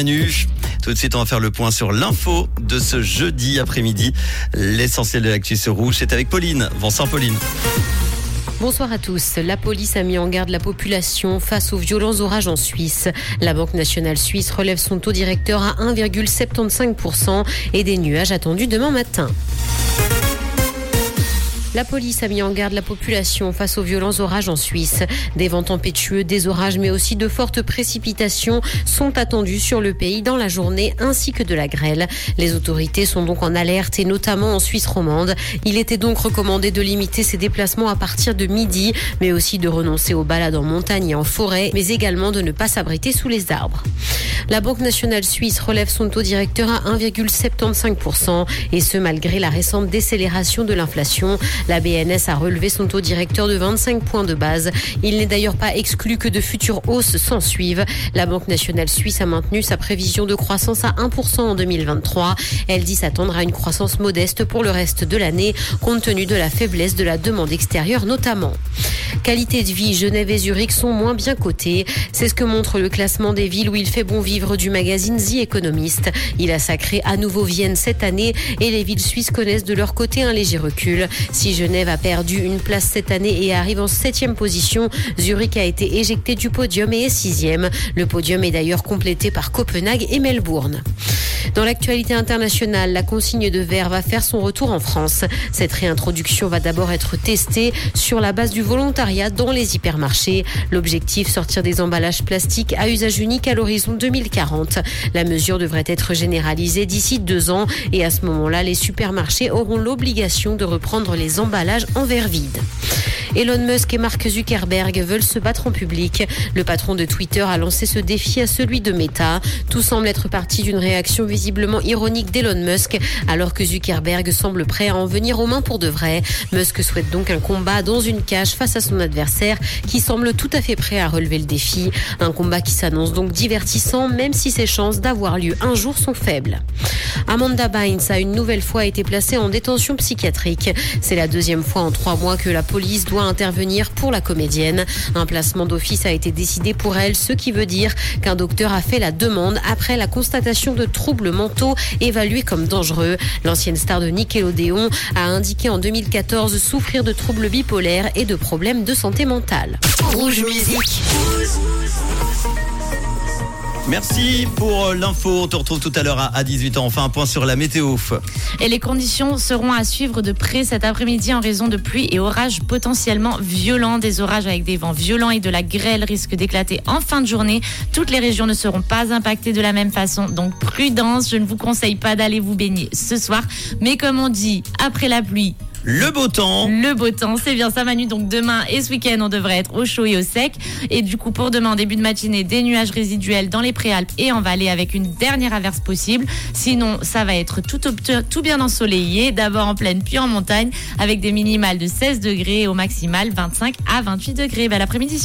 Tout de suite, on va faire le point sur l'info de ce jeudi après-midi. L'essentiel de l'actu sur rouge, c'est avec Pauline. Bonsoir Pauline. Bonsoir à tous. La police a mis en garde la population face aux violents orages en Suisse. La Banque nationale suisse relève son taux directeur à 1,75% et des nuages attendus demain matin. La police a mis en garde la population face aux violents orages en Suisse. Des vents tempétueux, des orages, mais aussi de fortes précipitations sont attendus sur le pays dans la journée ainsi que de la grêle. Les autorités sont donc en alerte et notamment en Suisse romande. Il était donc recommandé de limiter ses déplacements à partir de midi, mais aussi de renoncer aux balades en montagne et en forêt, mais également de ne pas s'abriter sous les arbres. La Banque nationale suisse relève son taux directeur à 1,75% et ce malgré la récente décélération de l'inflation. La BNS a relevé son taux directeur de 25 points de base. Il n'est d'ailleurs pas exclu que de futures hausses s'en suivent. La Banque nationale suisse a maintenu sa prévision de croissance à 1% en 2023. Elle dit s'attendre à une croissance modeste pour le reste de l'année, compte tenu de la faiblesse de la demande extérieure notamment. Qualité de vie, Genève et Zurich sont moins bien cotés. C'est ce que montre le classement des villes où il fait bon vivre du magazine The Economist. Il a sacré à nouveau Vienne cette année et les villes suisses connaissent de leur côté un léger recul. Genève a perdu une place cette année et arrive en septième position, Zurich a été éjecté du podium et est sixième. Le podium est d'ailleurs complété par Copenhague et Melbourne. Dans l'actualité internationale, la consigne de verre va faire son retour en France. Cette réintroduction va d'abord être testée sur la base du volontariat dans les hypermarchés. L'objectif, sortir des emballages plastiques à usage unique à l'horizon 2040. La mesure devrait être généralisée d'ici deux ans et à ce moment-là, les supermarchés auront l'obligation de reprendre les emballages en verre vide. Elon Musk et Mark Zuckerberg veulent se battre en public. Le patron de Twitter a lancé ce défi à celui de Meta. Tout semble être parti d'une réaction visiblement ironique d'Elon Musk, alors que Zuckerberg semble prêt à en venir aux mains pour de vrai. Musk souhaite donc un combat dans une cage face à son adversaire, qui semble tout à fait prêt à relever le défi. Un combat qui s'annonce donc divertissant, même si ses chances d'avoir lieu un jour sont faibles. Amanda Bynes a une nouvelle fois été placée en détention psychiatrique. C'est la deuxième fois en trois mois que la police doit intervenir pour la comédienne. Un placement d'office a été décidé pour elle, ce qui veut dire qu'un docteur a fait la demande après la constatation de troubles mentaux évalués comme dangereux. L'ancienne star de Nickelodeon a indiqué en 2014 souffrir de troubles bipolaires et de problèmes de santé mentale. Rouge Musique. Merci pour l'info. On te retrouve tout à l'heure à 18h. Enfin, un point sur la météo. Et les conditions seront à suivre de près cet après-midi en raison de pluie et orages potentiellement violents. Des orages avec des vents violents et de la grêle risquent d'éclater en fin de journée. Toutes les régions ne seront pas impactées de la même façon. Donc prudence, je ne vous conseille pas d'aller vous baigner ce soir. Mais comme on dit, après la pluie, le beau temps. Le beau temps, c'est bien ça Manu. Donc demain et ce week-end, on devrait être au chaud et au sec. Et du coup, pour demain, début de matinée, des nuages résiduels dans les préalpes et en vallée avec une dernière averse possible. Sinon, ça va être tout, tout bien ensoleillé, d'abord en plaine puis en montagne, avec des minimales de 16 degrés et au maximal 25 à 28 degrés. Bel après-midi.